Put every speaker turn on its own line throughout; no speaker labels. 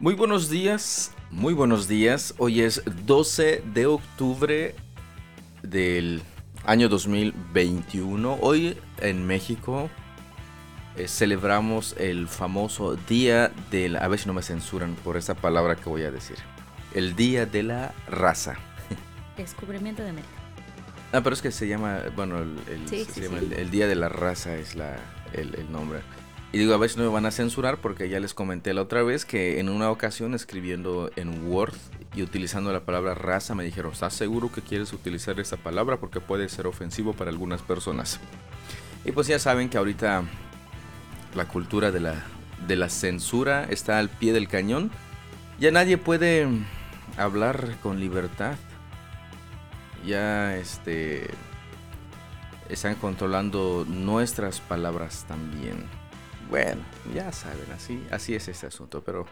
Muy buenos días, muy buenos días. Hoy es 12 de octubre del año 2021. Hoy en México eh, celebramos el famoso Día del... A ver si no me censuran por esa palabra que voy a decir. El Día de la Raza.
Descubrimiento de América.
Ah, pero es que se llama, bueno, el, el-
Sí,
se
sí,
llama
sí.
el- el Día de la Raza es la, el, el nombre. Y digo, a ver si no me van a censurar porque ya les comenté la otra vez que en una ocasión escribiendo en Word y utilizando la palabra raza me dijeron, ¿estás seguro que quieres utilizar esa palabra? Porque puede ser ofensivo para algunas personas. Y pues ya saben que ahorita la cultura de la, de la censura está al pie del cañón. Ya nadie puede hablar con libertad. Ya este están controlando nuestras palabras también. Bueno, ya saben, así, así es este asunto, pero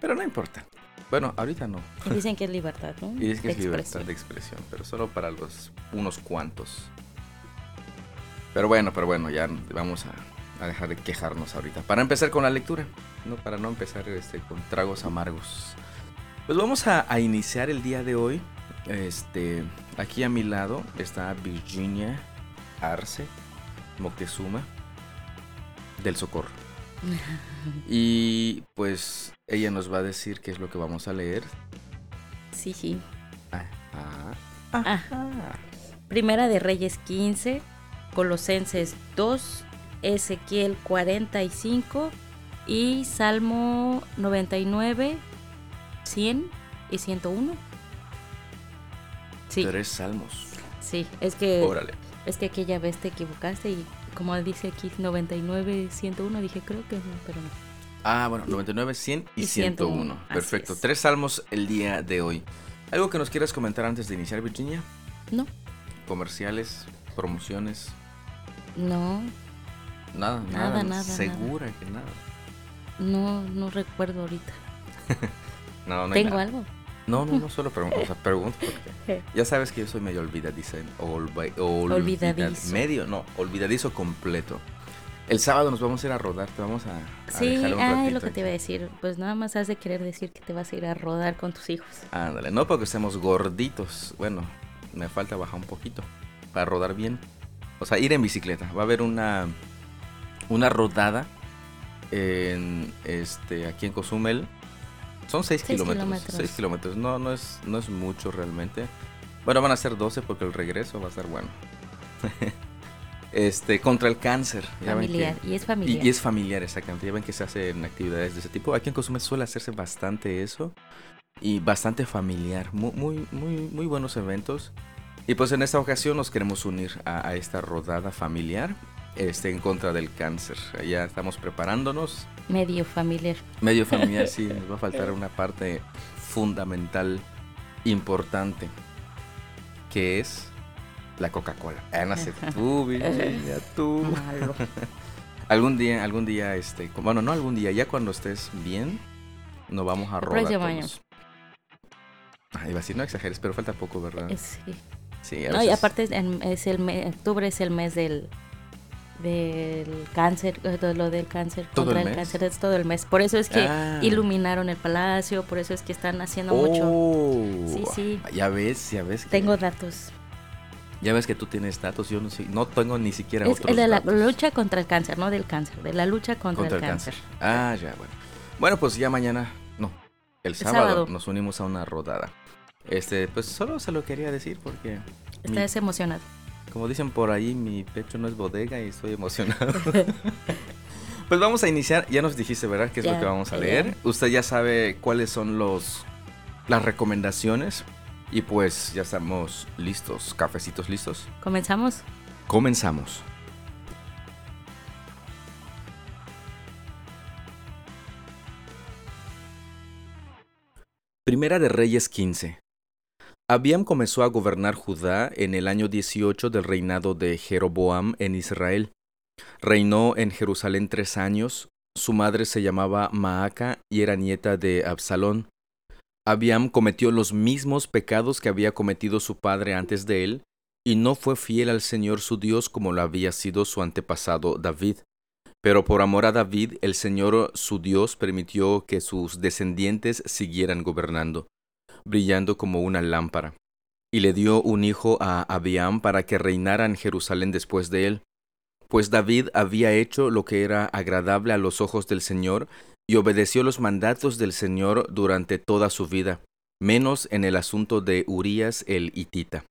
pero no importa. Bueno, ahorita no.
Y dicen que es libertad, ¿no?
Y es que
De
es libertad de expresión, pero solo para los unos cuantos. Pero bueno, pero bueno, ya vamos a, a dejar de quejarnos ahorita. Para empezar con la lectura, no para no empezar este con tragos amargos. Pues vamos a, a iniciar el día de hoy. Este, aquí a mi lado está Virginia Arce Moctezuma del Socorro. Y pues ella nos va a decir qué es lo que vamos a leer.
Sí, sí.
Ah,
Ah. Primera de Reyes 15, Colosenses 2, Ezequiel 45 y Salmo 99, 100 y 101. Sí,
Tres salmos.
sí, es que
Órale.
es que aquella vez te equivocaste y como dice aquí 99, 101, dije creo que no, pero no.
Ah, bueno, 99, 100 y,
Y
101.
101, así
Perfecto.
es.
Tres salmos el día de hoy. ¿Algo que nos quieras comentar antes de iniciar, Virginia?
No,
Comerciales, promociones,
no,
nada, nada.
Nada, nada,
Segura que nada.
no, no recuerdo ahorita.
No, no
¿Tengo algo?
No, no, no, solo pregunto. O sea, pregunto porque ya sabes que yo soy medio olvidadizo. Olva- olvida-
Olvidadizo.
Medio, no, olvidadizo completo. El sábado nos vamos a ir a rodar, te vamos a, a
Sí,
dejar un
ah, lo que
aquí.
te iba a decir. Pues nada más has de querer decir que te vas a ir a rodar con tus hijos.
Ándale, no porque estemos gorditos. Bueno, me falta bajar un poquito para rodar bien. O sea, ir en bicicleta. Va a haber una una rodada en este aquí en Cozumel. Son 6
Seis
kilómetros.
kilómetros.
6 kilómetros. No, no es, no es mucho realmente. Bueno, van a ser 12 porque el regreso va a ser bueno. este, contra el cáncer. Ven que-
Familiar. Y es
y,
familiar.
y es familiar, exactamente. Ya ven que se hacen actividades de ese tipo. Aquí en Cozumel suele hacerse bastante eso. Y bastante familiar. Muy, muy, muy, muy buenos eventos. Y pues en esta ocasión nos queremos unir a, a esta rodada familiar. Este, en contra del cáncer. Ya estamos preparándonos.
Medio familiar.
Medio familiar, sí. Nos va a faltar una parte fundamental, importante. Que es la Coca-Cola. Ah, no sé, tú, Virginia, tú.
Malo.
Algún día, algún día, este, bueno, no algún día, ya cuando estés bien, nos vamos a
El
rodar
próximo año.
todos. Ah, iba a decir, no exageres, pero falta poco, ¿verdad?
Eh, Sí.
Sí, a
No, y aparte es el mes, octubre es el mes del del cáncer, eh, de lo del cáncer,
¿Todo el
contra el,
mes?
cáncer, es todo el mes. Por eso es que
Ah.
iluminaron el palacio, por eso es que están haciendo mucho.
Oh,
Sí, sí.
Ya ves, ya ves. que-
Tengo datos.
Ya ves que tú tienes datos, yo no sé, no tengo ni siquiera
Es
otros
el de la
datos
lucha contra el cáncer, no del cáncer, de la lucha contra,
contra
el cáncer.
Ah, ya, bueno. Bueno, pues ya mañana, no, el sábado,
sábado.
nos unimos a una rodada. Este, pues solo se lo quería decir porque,
Estás emocionado.
Como dicen por ahí, mi pecho no es bodega y estoy emocionado. Pues vamos a iniciar. Ya nos dijiste, ¿verdad? ¿Qué es lo que vamos a
ya.
leer? Usted ya sabe cuáles son los las recomendaciones. Y pues ya estamos listos. Cafecitos listos.
¿Comenzamos?
Comenzamos. Primera de Reyes 15. Abiam comenzó a gobernar Judá en el año 18 del reinado de Jeroboam en Israel. Reinó en Jerusalén tres años. Su madre se llamaba Maaca y era nieta de Absalón. Abiam cometió los mismos pecados que había cometido su padre antes de él, y no fue fiel al Señor su Dios como lo había sido su antepasado David. Pero por amor a David, el Señor su Dios permitió que sus descendientes siguieran gobernando, brillando como una lámpara. Y le dio un hijo a Abiam para que reinara en Jerusalén después de él. Pues David había hecho lo que era agradable a los ojos del Señor y obedeció los mandatos del Señor durante toda su vida, menos en el asunto de Urías el hitita.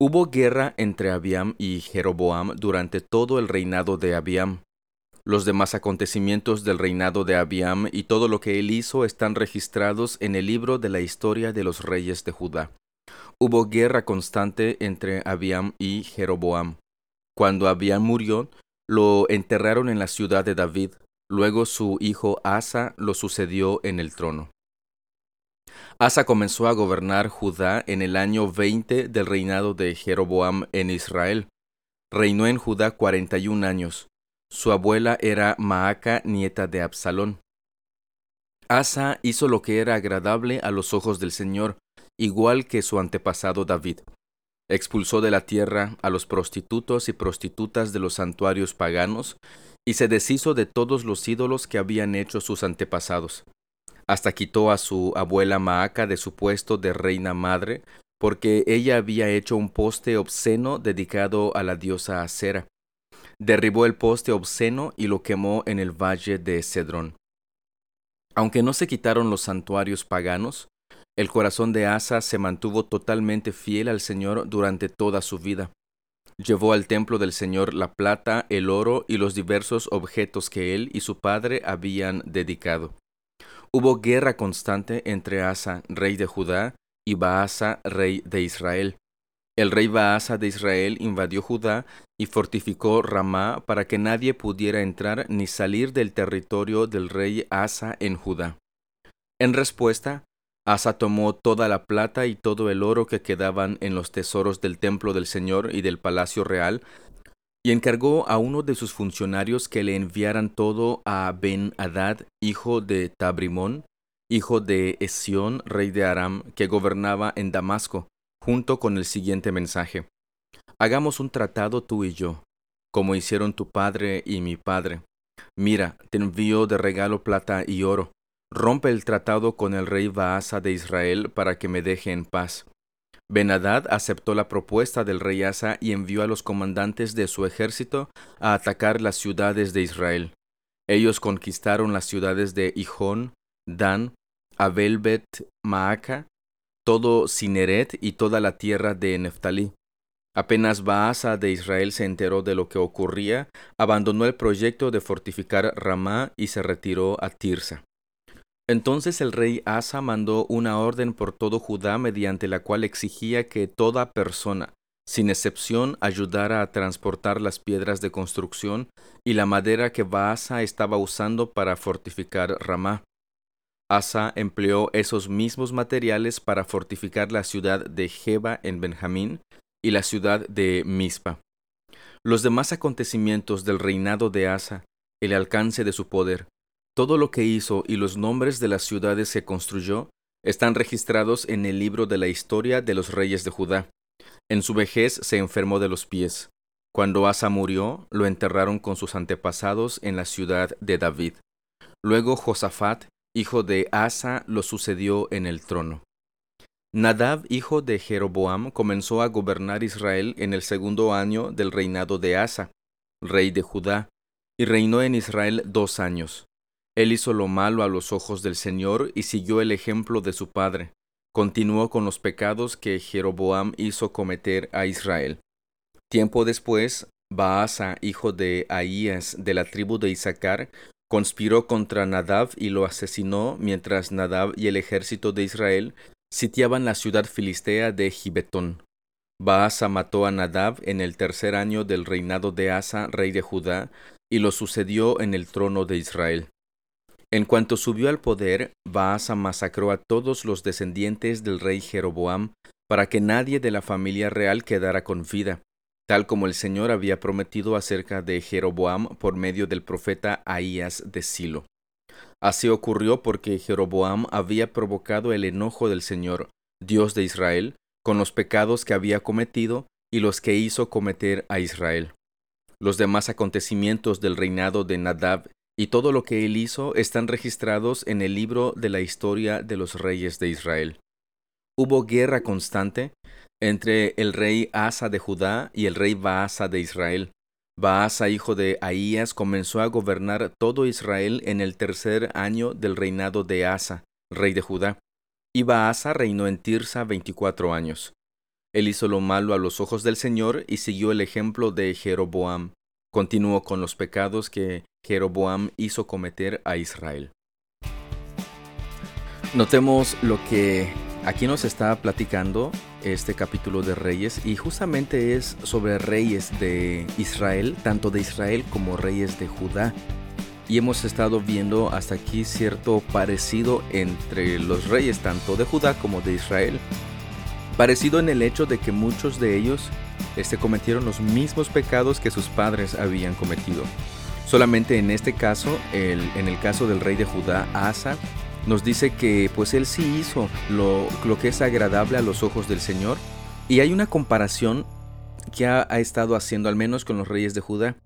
Hubo guerra entre Abiam y Jeroboam durante todo el reinado de Abiam. Los demás acontecimientos del reinado de Abiam y todo lo que él hizo están registrados en el libro de la historia de los reyes de Judá. Hubo guerra constante entre Abiam y Jeroboam. Cuando Abiam murió, lo enterraron en la ciudad de David. Luego su hijo Asa lo sucedió en el trono. Asa comenzó a gobernar Judá en el año 20 del reinado de Jeroboam en Israel. Reinó en Judá cuarenta y un años. Su abuela era Maaca, nieta de Absalón. Asa hizo lo que era agradable a los ojos del Señor, igual que su antepasado David. Expulsó de la tierra a los prostitutos y prostitutas de los santuarios paganos, y se deshizo de todos los ídolos que habían hecho sus antepasados. Hasta quitó a su abuela Maaca de su puesto de reina madre, porque ella había hecho un poste obsceno dedicado a la diosa Acera derribó el poste obsceno y lo quemó en el valle de Cedrón. Aunque no se quitaron los santuarios paganos, el corazón de Asa se mantuvo totalmente fiel al Señor durante toda su vida. Llevó al templo del Señor la plata, el oro y los diversos objetos que él y su padre habían dedicado. Hubo guerra constante entre Asa, rey de Judá, y Baasa, rey de Israel. El rey Baasa de Israel invadió Judá y fortificó Ramá para que nadie pudiera entrar ni salir del territorio del rey Asa en Judá. En respuesta, Asa tomó toda la plata y todo el oro que quedaban en los tesoros del templo del Señor y del palacio real, y encargó a uno de sus funcionarios que le enviaran todo a Ben-Hadad, hijo de Tabrimón, hijo de Esión, rey de Aram, que gobernaba en Damasco, junto con el siguiente mensaje. Hagamos un tratado tú y yo, como hicieron tu padre y mi padre. Mira, te envío de regalo plata y oro. Rompe el tratado con el rey Baasa de Israel para que me deje en paz. Benadad aceptó la propuesta del rey Asa y envió a los comandantes de su ejército a atacar las ciudades de Israel. Ellos conquistaron las ciudades de Hijón, Dan, Abelbet, Maaca todo Cineret y toda la tierra de Neftalí. Apenas Baasa de Israel se enteró de lo que ocurría, abandonó el proyecto de fortificar Ramá y se retiró a Tirsa. Entonces el rey Asa mandó una orden por todo Judá mediante la cual exigía que toda persona, sin excepción, ayudara a transportar las piedras de construcción y la madera que Baasa estaba usando para fortificar Ramá. Asa empleó esos mismos materiales para fortificar la ciudad de Jeba en Benjamín y la ciudad de Mispa. Los demás acontecimientos del reinado de Asa, el alcance de su poder, todo lo que hizo y los nombres de las ciudades que construyó están registrados en el libro de la historia de los reyes de Judá. En su vejez se enfermó de los pies. Cuando Asa murió, lo enterraron con sus antepasados en la ciudad de David. Luego Josafat, hijo de Asa, lo sucedió en el trono. Nadab, hijo de Jeroboam, comenzó a gobernar Israel en el segundo año del reinado de Asa, rey de Judá, y reinó en Israel dos años. Él hizo lo malo a los ojos del Señor y siguió el ejemplo de su padre. Continuó con los pecados que Jeroboam hizo cometer a Israel. Tiempo después, Baasa, hijo de Ahías de la tribu de Isaacar, conspiró contra Nadab y lo asesinó mientras Nadab y el ejército de Israel sitiaban la ciudad filistea de Gibetón. Baasa mató a Nadab en el tercer año del reinado de Asa, rey de Judá, y lo sucedió en el trono de Israel. En cuanto subió al poder, Baasa masacró a todos los descendientes del rey Jeroboam, para que nadie de la familia real quedara con vida, tal como el Señor había prometido acerca de Jeroboam por medio del profeta Ahías de Silo. Así ocurrió porque Jeroboam había provocado el enojo del Señor, Dios de Israel, con los pecados que había cometido y los que hizo cometer a Israel. Los demás acontecimientos del reinado de Nadab y todo lo que él hizo están registrados en el libro de la historia de los reyes de Israel. Hubo guerra constante entre el rey Asa de Judá y el rey Baasa de Israel. Baasa, hijo de Ahías, comenzó a gobernar todo Israel en el tercer año del reinado de Asa, rey de Judá. Y Baasa reinó en Tirsa veinticuatro años. Él hizo lo malo a los ojos del Señor y siguió el ejemplo de Jeroboam. Continuó con los pecados que Jeroboam hizo cometer a Israel. Notemos lo que aquí nos está platicando este capítulo de Reyes y justamente es sobre reyes de Israel, tanto de Israel como reyes de Judá. Y hemos estado viendo hasta aquí cierto parecido entre los reyes tanto de Judá como de Israel. Parecido en el hecho de que muchos de ellos este, cometieron los mismos pecados que sus padres habían cometido. Solamente en este caso, en el caso del rey de Judá, Asa, nos dice que pues él sí hizo lo, que es agradable a los ojos del Señor. Y hay una comparación que ha, estado haciendo al menos con los reyes de Judá.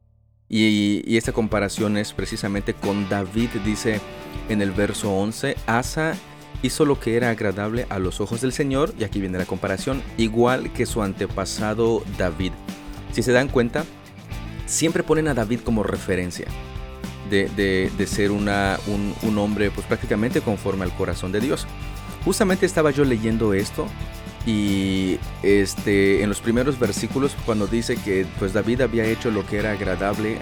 Y, y, esta comparación es precisamente con David, dice en el verso 11, Asa hizo lo que era agradable a los ojos del Señor, y aquí viene la comparación, igual que su antepasado David. Si se dan cuenta, siempre ponen a David como referencia de, ser una, un, hombre pues prácticamente conforme al corazón de Dios. Justamente estaba yo leyendo esto y este, en los primeros versículos cuando dice que pues David había hecho lo que era agradable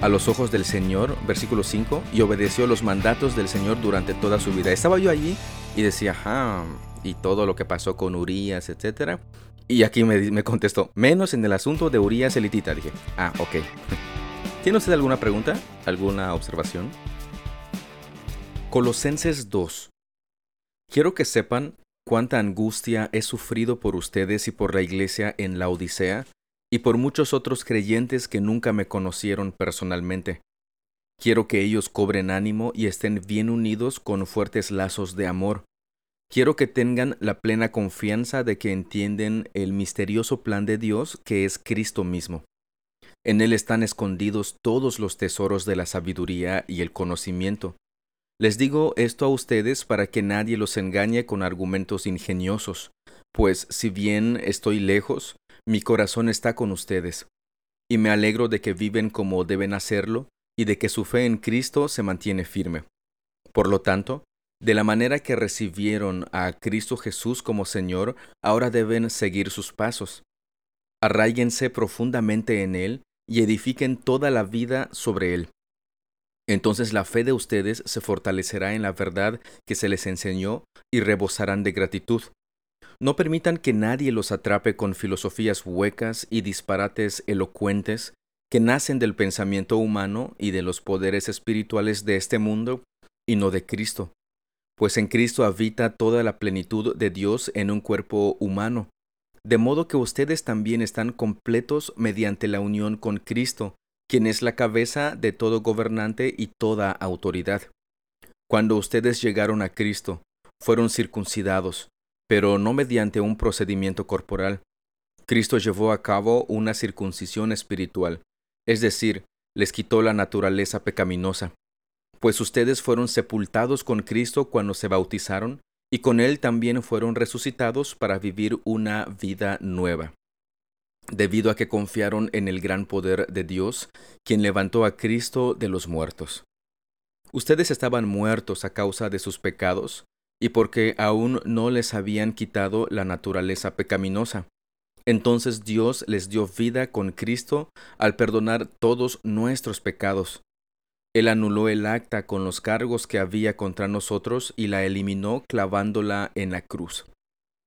a los ojos del Señor, versículo 5, y obedeció los mandatos del Señor durante toda su vida. Estaba yo allí y decía, ajá, y todo lo que pasó con Urias, etcétera. Y aquí me, me contestó, menos en el asunto de Urias elitita. Dije, ah, ok. ¿Tiene usted alguna pregunta? ¿Alguna observación? Colosenses 2. Quiero que sepan cuánta angustia he sufrido por ustedes y por la iglesia en la Odisea y por muchos otros creyentes que nunca me conocieron personalmente. Quiero que ellos cobren ánimo y estén bien unidos con fuertes lazos de amor. Quiero que tengan la plena confianza de que entienden el misterioso plan de Dios que es Cristo mismo. En él están escondidos todos los tesoros de la sabiduría y el conocimiento. Les digo esto a ustedes para que nadie los engañe con argumentos ingeniosos, pues si bien estoy lejos, mi corazón está con ustedes, y me alegro de que viven como deben hacerlo, y de que su fe en Cristo se mantiene firme. Por lo tanto, de la manera que recibieron a Cristo Jesús como Señor, ahora deben seguir sus pasos. Arraíguense profundamente en Él y edifiquen toda la vida sobre él. Entonces la fe de ustedes se fortalecerá en la verdad que se les enseñó y rebosarán de gratitud. No permitan que nadie los atrape con filosofías huecas y disparates elocuentes que nacen del pensamiento humano y de los poderes espirituales de este mundo y no de Cristo, pues en Cristo habita toda la plenitud de Dios en un cuerpo humano de modo que ustedes también están completos mediante la unión con Cristo, quien es la cabeza de todo gobernante y toda autoridad. Cuando ustedes llegaron a Cristo, fueron circuncidados, pero no mediante un procedimiento corporal. Cristo llevó a cabo una circuncisión espiritual, es decir, les quitó la naturaleza pecaminosa. Pues ustedes fueron sepultados con Cristo cuando se bautizaron y con él también fueron resucitados para vivir una vida nueva. Debido a que confiaron en el gran poder de Dios, quien levantó a Cristo de los muertos. Ustedes estaban muertos a causa de sus pecados, y porque aún no les habían quitado la naturaleza pecaminosa. Entonces Dios les dio vida con Cristo al perdonar todos nuestros pecados él anuló el acta con los cargos que había contra nosotros y la eliminó clavándola en la cruz.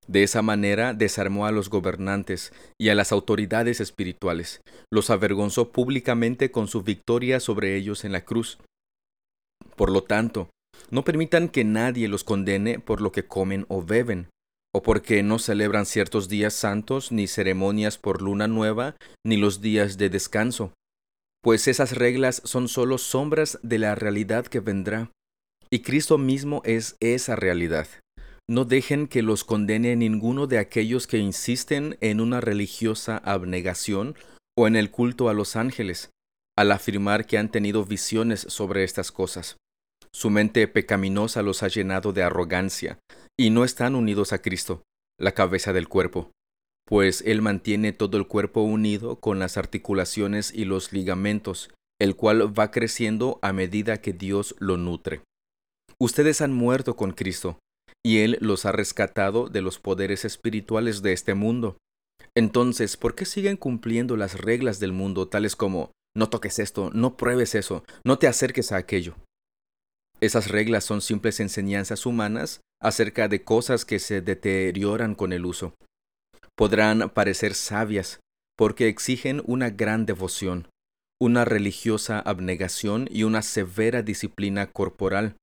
De esa manera desarmó a los gobernantes y a las autoridades espirituales, los avergonzó públicamente con su victoria sobre ellos en la cruz. Por lo tanto, no permitan que nadie los condene por lo que comen o beben, o porque no celebran ciertos días santos, ni ceremonias por luna nueva, ni los días de descanso pues esas reglas son solo sombras de la realidad que vendrá, y Cristo mismo es esa realidad. No dejen que los condene ninguno de aquellos que insisten en una religiosa abnegación o en el culto a los ángeles, al afirmar que han tenido visiones sobre estas cosas. Su mente pecaminosa los ha llenado de arrogancia, y no están unidos a Cristo, la cabeza del cuerpo, pues Él mantiene todo el cuerpo unido con las articulaciones y los ligamentos, el cual va creciendo a medida que Dios lo nutre. Ustedes han muerto con Cristo, y Él los ha rescatado de los poderes espirituales de este mundo. Entonces, ¿por qué siguen cumpliendo las reglas del mundo tales como no toques esto, no pruebes eso, no te acerques a aquello? Esas reglas son simples enseñanzas humanas acerca de cosas que se deterioran con el uso. Podrán parecer sabias porque exigen una gran devoción, una religiosa abnegación y una severa disciplina corporal,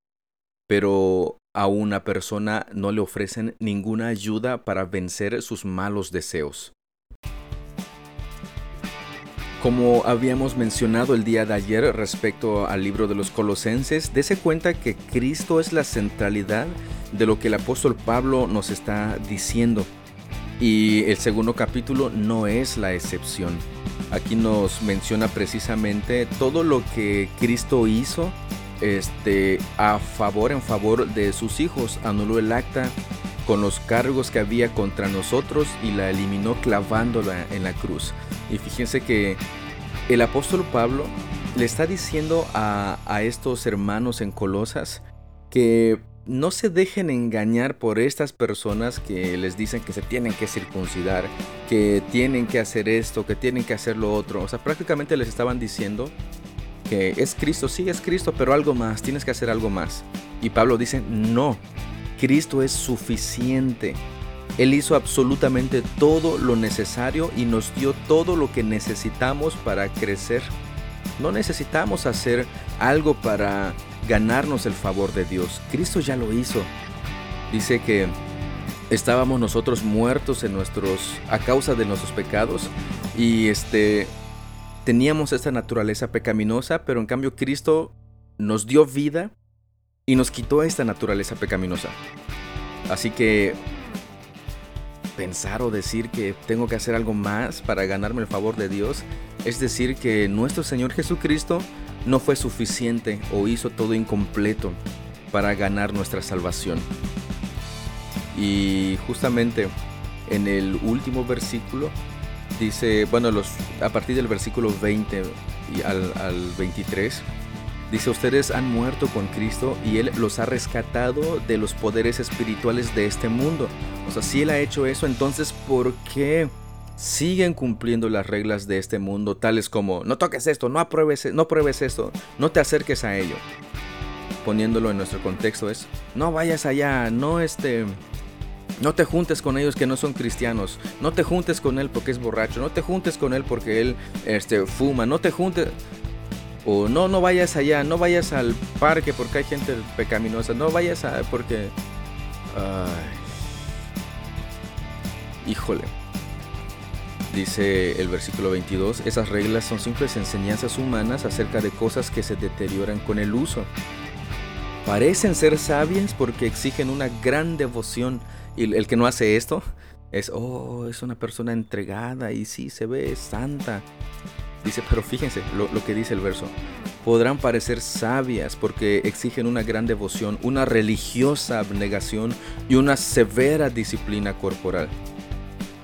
pero a una persona no le ofrecen ninguna ayuda para vencer sus malos deseos. Como habíamos mencionado el día de ayer respecto al libro de los Colosenses, dese cuenta que Cristo es la centralidad de lo que el apóstol Pablo nos está diciendo. Y el segundo capítulo no es la excepción. Aquí nos menciona precisamente todo lo que Cristo hizo este, a favor, en favor de sus hijos. Anuló el acta con los cargos que había contra nosotros y la eliminó clavándola en la cruz. Y fíjense que el apóstol Pablo le está diciendo a, a estos hermanos en Colosas que no se dejen engañar por estas personas que les dicen que se tienen que circuncidar, que tienen que hacer esto, que tienen que hacer lo otro. O sea, prácticamente les estaban diciendo que es Cristo, sí es Cristo, pero algo más, tienes que hacer algo más. Y Pablo dice, no, Cristo es suficiente. Él hizo absolutamente todo lo necesario y nos dio todo lo que necesitamos para crecer. No necesitamos hacer algo para ganarnos el favor de Dios. Cristo ya lo hizo. Dice que estábamos nosotros muertos en nuestros a causa de nuestros pecados y este teníamos esta naturaleza pecaminosa, pero en cambio Cristo nos dio vida y nos quitó esta naturaleza pecaminosa. Así que pensar o decir que tengo que hacer algo más para ganarme el favor de Dios, es decir, que nuestro Señor Jesucristo no fue suficiente o hizo todo incompleto para ganar nuestra salvación. Y justamente en el último versículo dice, bueno, los, a partir del versículo 20 y al, al 23, Dice, ustedes han muerto con Cristo y Él los ha rescatado de los poderes espirituales de este mundo. O sea, si Él ha hecho eso, entonces ¿por qué siguen cumpliendo las reglas de este mundo, tales como no toques esto, no apruebes, no pruebes esto, no te acerques a ello? Poniéndolo en nuestro contexto es, no vayas allá, no este... No te juntes con ellos que no son cristianos. No te juntes con él porque es borracho. No te juntes con él porque él este, fuma. No te juntes. O no, no vayas allá, no vayas al parque porque hay gente pecaminosa, no vayas a... porque... Ay. Híjole. Dice el versículo 22, esas reglas son simples enseñanzas humanas acerca de cosas que se deterioran con el uso. Parecen ser sabias porque exigen una gran devoción y el que no hace esto es, oh, es una persona entregada y sí, se ve santa. Dice, pero fíjense lo, que dice el verso. Podrán parecer sabias porque exigen una gran devoción, una religiosa abnegación y una severa disciplina corporal.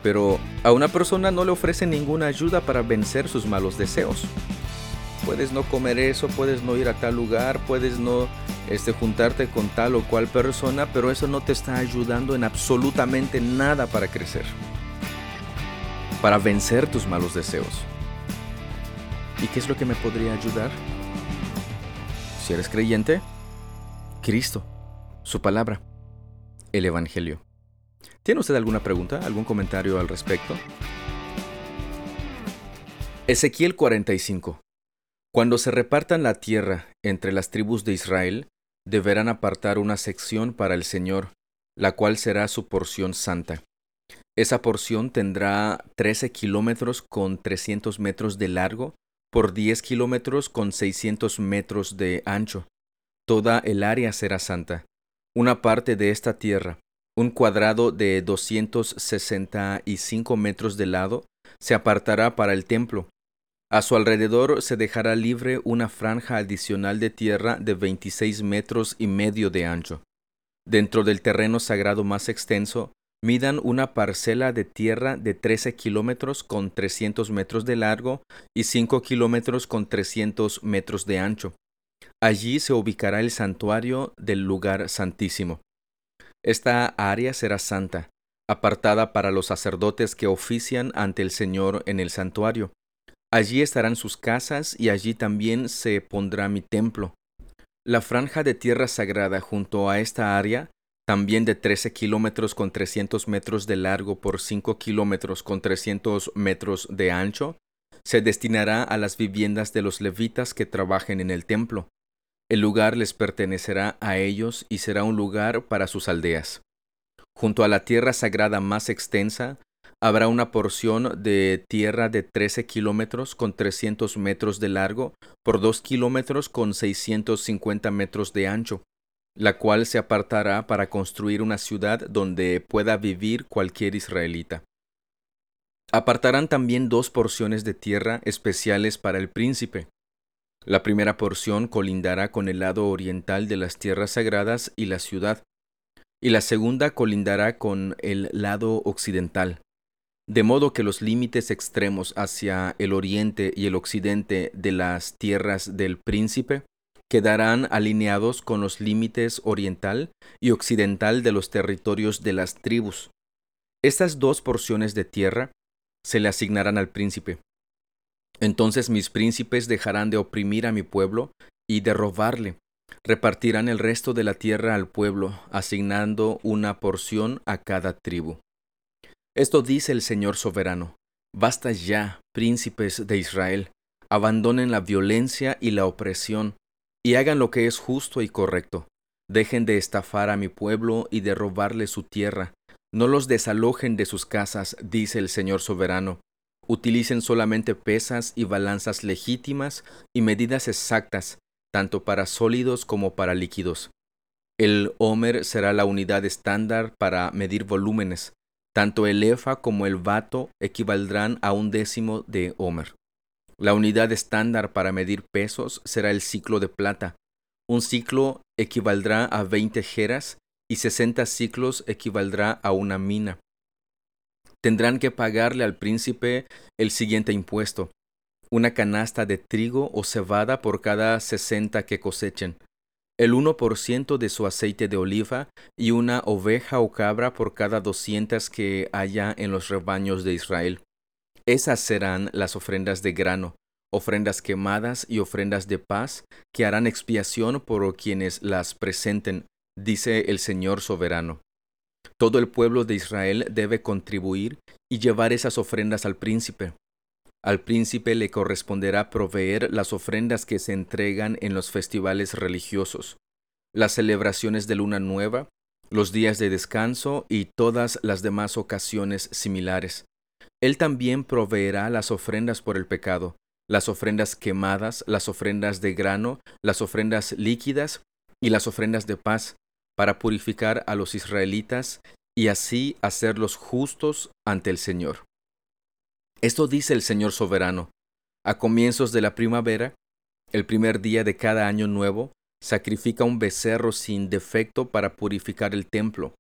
Pero a una persona no le ofrecen ninguna ayuda para vencer sus malos deseos. Puedes no comer eso, puedes no ir a tal lugar, puedes no este, juntarte con tal o cual persona, pero eso no te está ayudando en absolutamente nada para crecer, para vencer tus malos deseos. ¿Y qué es lo que me podría ayudar? Si eres creyente, Cristo, su palabra, el Evangelio. ¿Tiene usted alguna pregunta, algún comentario al respecto? Ezequiel 45. Cuando se repartan la tierra entre las tribus de Israel, deberán apartar una sección para el Señor, la cual será su porción santa. Esa porción tendrá 13 kilómetros con 300 metros de largo por 10 kilómetros con 600 metros de ancho. Toda el área será santa. Una parte de esta tierra, un cuadrado de 265 metros de lado, se apartará para el templo, A su alrededor se dejará libre una franja adicional de tierra de 26 metros y medio de ancho. Dentro del terreno sagrado más extenso, midan una parcela de tierra de 13 kilómetros con 300 metros de largo y 5 kilómetros con 300 metros de ancho. Allí se ubicará el santuario del lugar santísimo. Esta área será santa, apartada para los sacerdotes que ofician ante el Señor en el santuario. Allí estarán sus casas y allí también se pondrá mi templo. La franja de tierra sagrada junto a esta área, también de 13 kilómetros con 300 metros de largo por 5 kilómetros con 300 metros de ancho, se destinará a las viviendas de los levitas que trabajen en el templo. El lugar les pertenecerá a ellos y será un lugar para sus aldeas. Junto a la tierra sagrada más extensa, habrá una porción de tierra de 13 kilómetros con 300 metros de largo por 2 kilómetros con 650 metros de ancho, la cual se apartará para construir una ciudad donde pueda vivir cualquier israelita. Apartarán también dos porciones de tierra especiales para el príncipe, la primera porción colindará con el lado oriental de las tierras sagradas y la ciudad, y la segunda colindará con el lado occidental, de modo que los límites extremos hacia el oriente y el occidente de las tierras del príncipe quedarán alineados con los límites oriental y occidental de los territorios de las tribus. Estas dos porciones de tierra se le asignarán al príncipe, entonces mis príncipes dejarán de oprimir a mi pueblo y de robarle. Repartirán el resto de la tierra al pueblo, asignando una porción a cada tribu. Esto dice el Señor soberano. Basta ya, príncipes de Israel, abandonen la violencia y la opresión, y hagan lo que es justo y correcto. Dejen de estafar a mi pueblo y de robarle su tierra. No los desalojen de sus casas, dice el Señor soberano, utilicen solamente pesas y balanzas legítimas y medidas exactas, tanto para sólidos como para líquidos. El Homer será la unidad estándar para medir volúmenes. Tanto el EFA como el vato equivaldrán a un décimo de Homer. La unidad estándar para medir pesos será el ciclo de plata. Un ciclo equivaldrá a 20 jeras y 60 ciclos equivaldrá a una mina tendrán que pagarle al príncipe el siguiente impuesto, una canasta de trigo o cebada por cada sesenta que cosechen, el uno por ciento de su aceite de oliva y una oveja o cabra por cada doscientas que haya en los rebaños de Israel. Esas serán las ofrendas de grano, ofrendas quemadas y ofrendas de paz que harán expiación por quienes las presenten, dice el Señor soberano. Todo el pueblo de Israel debe contribuir y llevar esas ofrendas al príncipe. Al príncipe le corresponderá proveer las ofrendas que se entregan en los festivales religiosos, las celebraciones de luna nueva, los días de descanso y todas las demás ocasiones similares. Él también proveerá las ofrendas por el pecado, las ofrendas quemadas, las ofrendas de grano, las ofrendas líquidas y las ofrendas de paz, para purificar a los israelitas y así hacerlos justos ante el Señor. Esto dice el Señor soberano. A comienzos de la primavera, el primer día de cada año nuevo, sacrifica un becerro sin defecto para purificar el templo.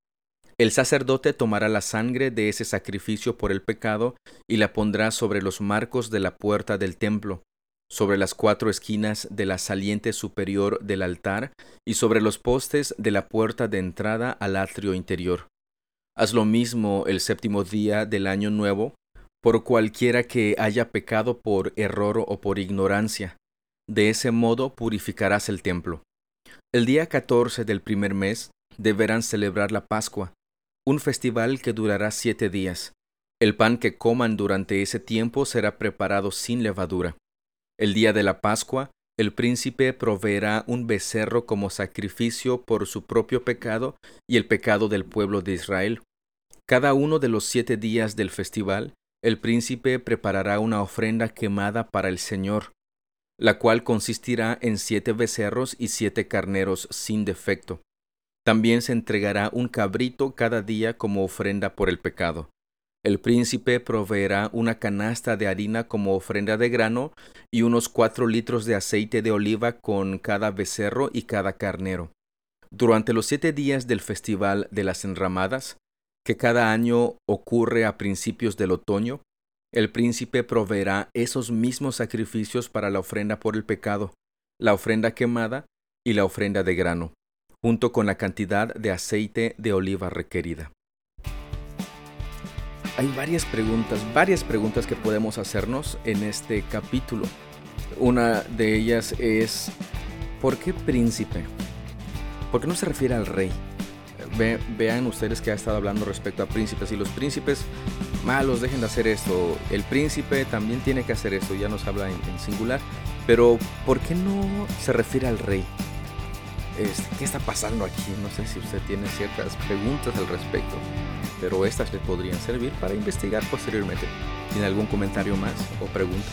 El sacerdote tomará la sangre de ese sacrificio por el pecado y la pondrá sobre los marcos de la puerta del templo, sobre las cuatro esquinas de la saliente superior del altar y sobre los postes de la puerta de entrada al atrio interior. Haz lo mismo el séptimo día del año nuevo, por cualquiera que haya pecado por error o por ignorancia. De ese modo purificarás el templo. El día catorce del primer mes deberán celebrar la Pascua, un festival que durará siete días. El pan que coman durante ese tiempo será preparado sin levadura. El día de la Pascua, el príncipe proveerá un becerro como sacrificio por su propio pecado y el pecado del pueblo de Israel. Cada uno de los siete días del festival, el príncipe preparará una ofrenda quemada para el Señor, la cual consistirá en siete becerros y siete carneros sin defecto. También se entregará un cabrito cada día como ofrenda por el pecado. El príncipe proveerá una canasta de harina como ofrenda de grano y unos cuatro litros de aceite de oliva con cada becerro y cada carnero. Durante los siete días del Festival de las Enramadas, que cada año ocurre a principios del otoño, el príncipe proveerá esos mismos sacrificios para la ofrenda por el pecado, la ofrenda quemada y la ofrenda de grano, junto con la cantidad de aceite de oliva requerida. Hay varias preguntas, varias preguntas que podemos hacernos en este capítulo. Una de ellas es, ¿por qué príncipe? ¿Por qué no se refiere al rey? vean ustedes que ha estado hablando respecto a príncipes y los príncipes malos dejen de hacer esto. El príncipe también tiene que hacer esto, ya nos habla en, singular. Pero ¿por qué no se refiere al rey? ¿Qué está pasando aquí? No sé si usted tiene ciertas preguntas al respecto, pero estas le podrían servir para investigar posteriormente. ¿Tiene algún comentario más o pregunta?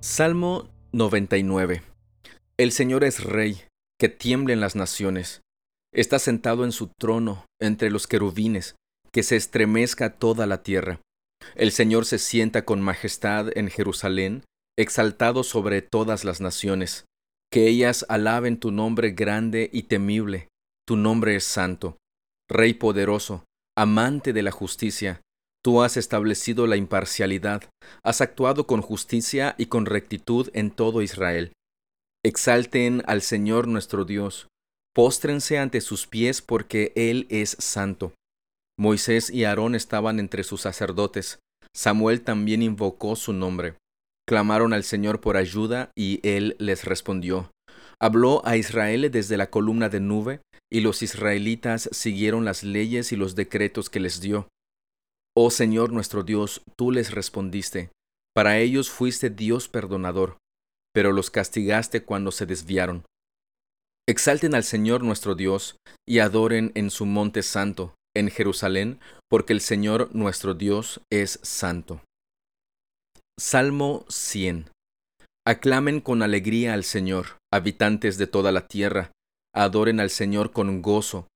Salmo 99. El Señor es Rey, que tiemblen las naciones. Está sentado en su trono entre los querubines, que se estremezca toda la tierra. El Señor se sienta con majestad en Jerusalén, exaltado sobre todas las naciones. Que ellas alaben tu nombre grande y temible. Tu nombre es santo. Rey poderoso, amante de la justicia, tú has establecido la imparcialidad, has actuado con justicia y con rectitud en todo Israel. Exalten al Señor nuestro Dios, póstrense ante sus pies porque Él es santo. Moisés y Aarón estaban entre sus sacerdotes, Samuel también invocó su nombre. Clamaron al Señor por ayuda y Él les respondió. Habló a Israel desde la columna de nube, y los israelitas siguieron las leyes y los decretos que les dio. Oh Señor nuestro Dios, tú les respondiste. Para ellos fuiste Dios perdonador pero los castigaste cuando se desviaron. Exalten al Señor nuestro Dios y adoren en su monte santo, en Jerusalén, porque el Señor nuestro Dios es santo. Salmo 100. Aclamen con alegría al Señor, habitantes de toda la tierra, adoren al Señor con gozo,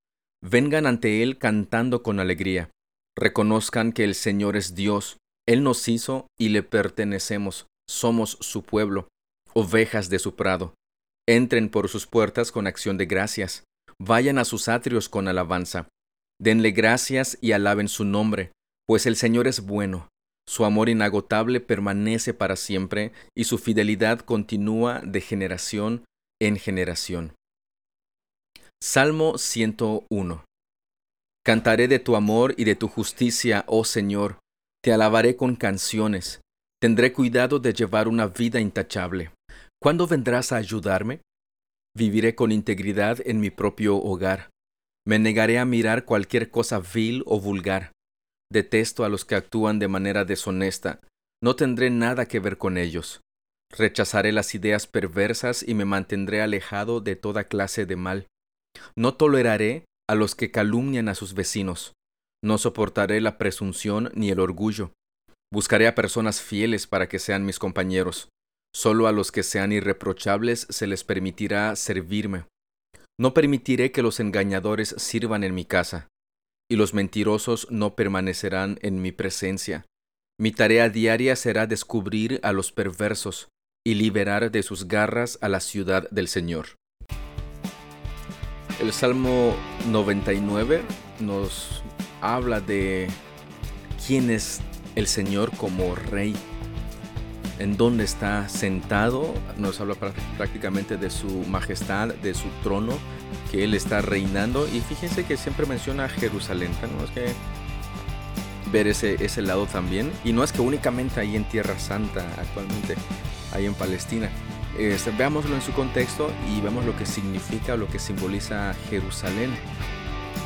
vengan ante Él cantando con alegría, reconozcan que el Señor es Dios, Él nos hizo y le pertenecemos, somos su pueblo ovejas de su prado. Entren por sus puertas con acción de gracias, vayan a sus atrios con alabanza. Denle gracias y alaben su nombre, pues el Señor es bueno. Su amor inagotable permanece para siempre y su fidelidad continúa de generación en generación. Salmo 101 Cantaré de tu amor y de tu justicia, oh Señor, te alabaré con canciones, tendré cuidado de llevar una vida intachable. ¿Cuándo vendrás a ayudarme? Viviré con integridad en mi propio hogar. Me negaré a mirar cualquier cosa vil o vulgar. Detesto a los que actúan de manera deshonesta. No tendré nada que ver con ellos. Rechazaré las ideas perversas y me mantendré alejado de toda clase de mal. No toleraré a los que calumnian a sus vecinos. No soportaré la presunción ni el orgullo. Buscaré a personas fieles para que sean mis compañeros. Solo a los que sean irreprochables se les permitirá servirme. No permitiré que los engañadores sirvan en mi casa, y los mentirosos no permanecerán en mi presencia. Mi tarea diaria será descubrir a los perversos y liberar de sus garras a la ciudad del Señor. El Salmo 99 nos habla de quién es el Señor como Rey en dónde está sentado, nos habla prácticamente de su majestad, de su trono, que él está reinando. Y fíjense que siempre menciona Jerusalén, ¿no? Es que ver ese, ese lado también. Y no es que únicamente ahí en Tierra Santa, actualmente, ahí en Palestina. Veámoslo en su contexto y vemos lo que significa, lo que simboliza Jerusalén.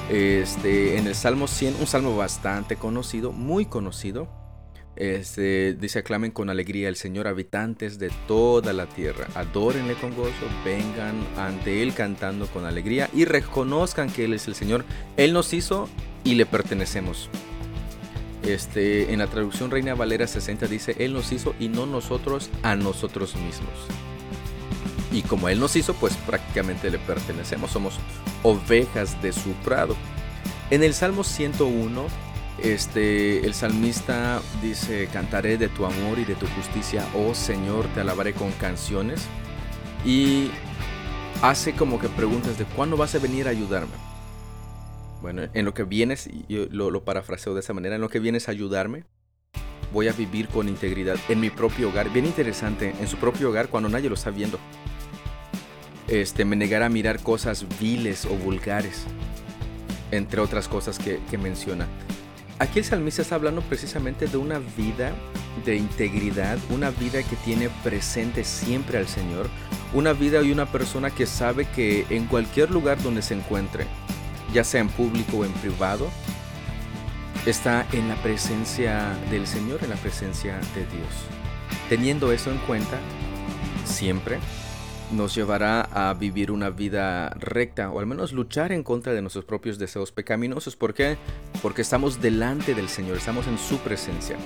Este, en el Salmo 100, un salmo bastante conocido, muy conocido, este, dice, aclamen con alegría al Señor, habitantes de toda la tierra. Adórenle con gozo, vengan ante Él cantando con alegría y reconozcan que Él es el Señor. Él nos hizo y le pertenecemos. Este, en la traducción Reina Valera 60 dice, Él nos hizo y no nosotros a nosotros mismos. Y como Él nos hizo, pues prácticamente le pertenecemos. Somos ovejas de su prado. En el Salmo 101, este, el salmista dice, cantaré de tu amor y de tu justicia, oh Señor, te alabaré con canciones. Y hace como que preguntas de cuándo vas a venir a ayudarme. Bueno, en lo que vienes, yo lo, lo parafraseo de esa manera, en lo que vienes a ayudarme, voy a vivir con integridad en mi propio hogar. Bien interesante, en su propio hogar cuando nadie lo está viendo. Este, me negará a mirar cosas viles o vulgares, entre otras cosas que, que menciona. Aquí el salmista está hablando precisamente de una vida de integridad, una vida que tiene presente siempre al Señor, una vida y una persona que sabe que en cualquier lugar donde se encuentre, ya sea en público o en privado, está en la presencia del Señor, en la presencia de Dios. Teniendo eso en cuenta, siempre nos llevará a vivir una vida recta o al menos luchar en contra de nuestros propios deseos pecaminosos. ¿Por qué? Porque estamos delante del Señor, estamos en su presencia.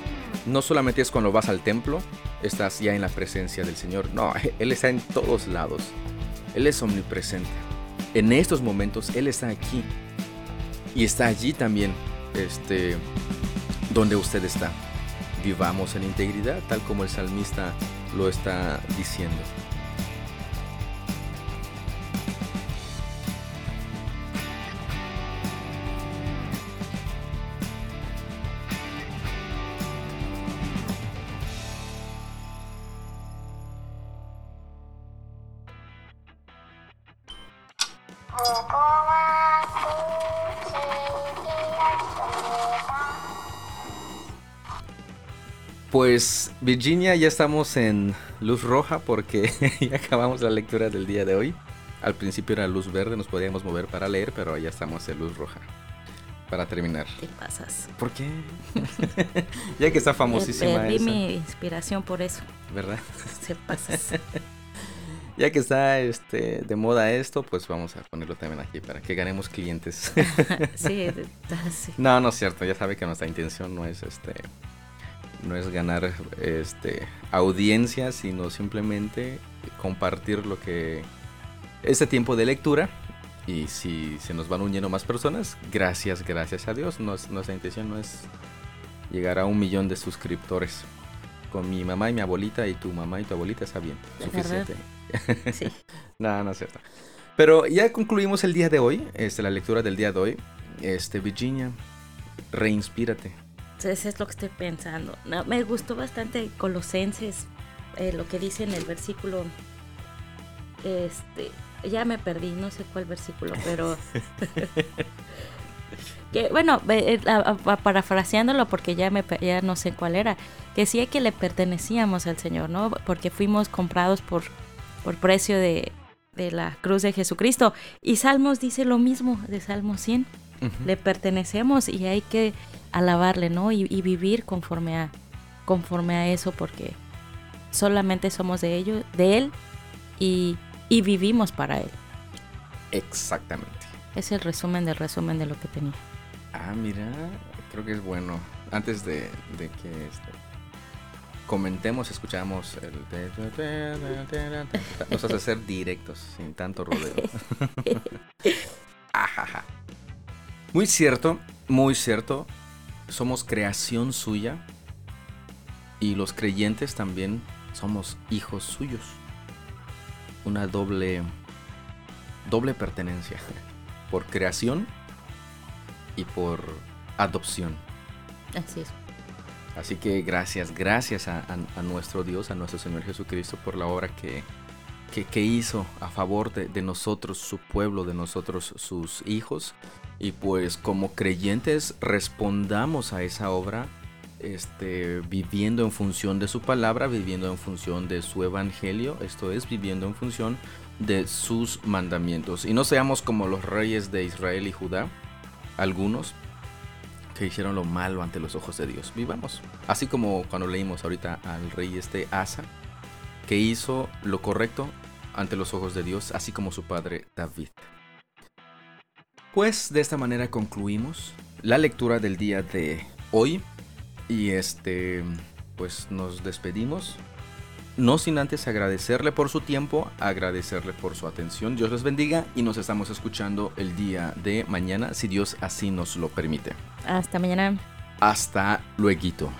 No solamente es cuando vas al templo, estás ya en la presencia del Señor. No, Él está en todos lados. Él es omnipresente. En estos momentos Él está aquí. Y está allí también, este, donde usted está. Vivamos en integridad, tal como el salmista lo está diciendo. Virginia, ya estamos en luz roja porque ya acabamos la lectura del día de hoy. Al principio era luz verde, nos podíamos mover para leer, pero ya estamos en luz roja. Para terminar.
¿Qué pasas?
¿Por qué? ya que está famosísima
Perdí mi inspiración por eso.
¿Verdad?
Se pasas.
ya que está este, de moda esto, pues vamos a ponerlo también aquí para que ganemos clientes.
sí, sí.
No, no es cierto. Ya sabe que nuestra intención no es este no es ganar este audiencia, sino simplemente compartir lo que este tiempo de lectura y si se nos van uniendo más personas, gracias, gracias a Dios. nuestra intención no es llegar a un millón de suscriptores. Con mi mamá y mi abuelita y tu mamá y tu abuelita está bien, suficiente.
Sí.
no, no es cierto. Pero ya concluimos el día de hoy, este, la lectura del día de hoy. Este, Virginia, reinspírate.
Eso es lo que estoy pensando. No, me gustó bastante Colosenses, eh, lo que dice en el versículo. Este, ya me perdí, no sé cuál versículo, pero. que bueno, eh, parafraseándolo porque ya me ya no sé cuál era, que decía que le pertenecíamos al Señor, ¿no? Porque fuimos comprados por por precio de, de la cruz de Jesucristo. Y Salmos dice lo mismo de Salmo 100. Le pertenecemos y hay que alabarle, ¿no? Y, vivir conforme a, conforme a eso porque solamente somos de ellos, de Él y, vivimos para Él.
Exactamente.
Es el resumen del resumen de lo que tenía.
Ah, mira, creo que es bueno. Antes de, de que este, comentemos, escuchamos el... Nos hace ser directos, sin tanto rodeo. Ajaja. Muy cierto, muy cierto. Somos creación suya y los creyentes también somos hijos suyos. Una doble doble pertenencia por creación y por adopción.
Así es.
Así que gracias, gracias a, nuestro Dios, a nuestro Señor Jesucristo por la obra que, que, hizo a favor de, de, nosotros, su pueblo, de nosotros, sus hijos. Y pues como creyentes respondamos a esa obra este, viviendo en función de su palabra, viviendo en función de su evangelio, esto es, viviendo en función de sus mandamientos. Y no seamos como los reyes de Israel y Judá, algunos que hicieron lo malo ante los ojos de Dios. Vivamos. Así como cuando leímos ahorita al rey este Asa, que hizo lo correcto ante los ojos de Dios, así como su padre David. Pues de esta manera concluimos la lectura del día de hoy y este pues nos despedimos no sin antes agradecerle por su tiempo, agradecerle por su atención. Dios les bendiga y nos estamos escuchando el día de mañana, si Dios así nos lo permite.
Hasta mañana.
Hasta luego.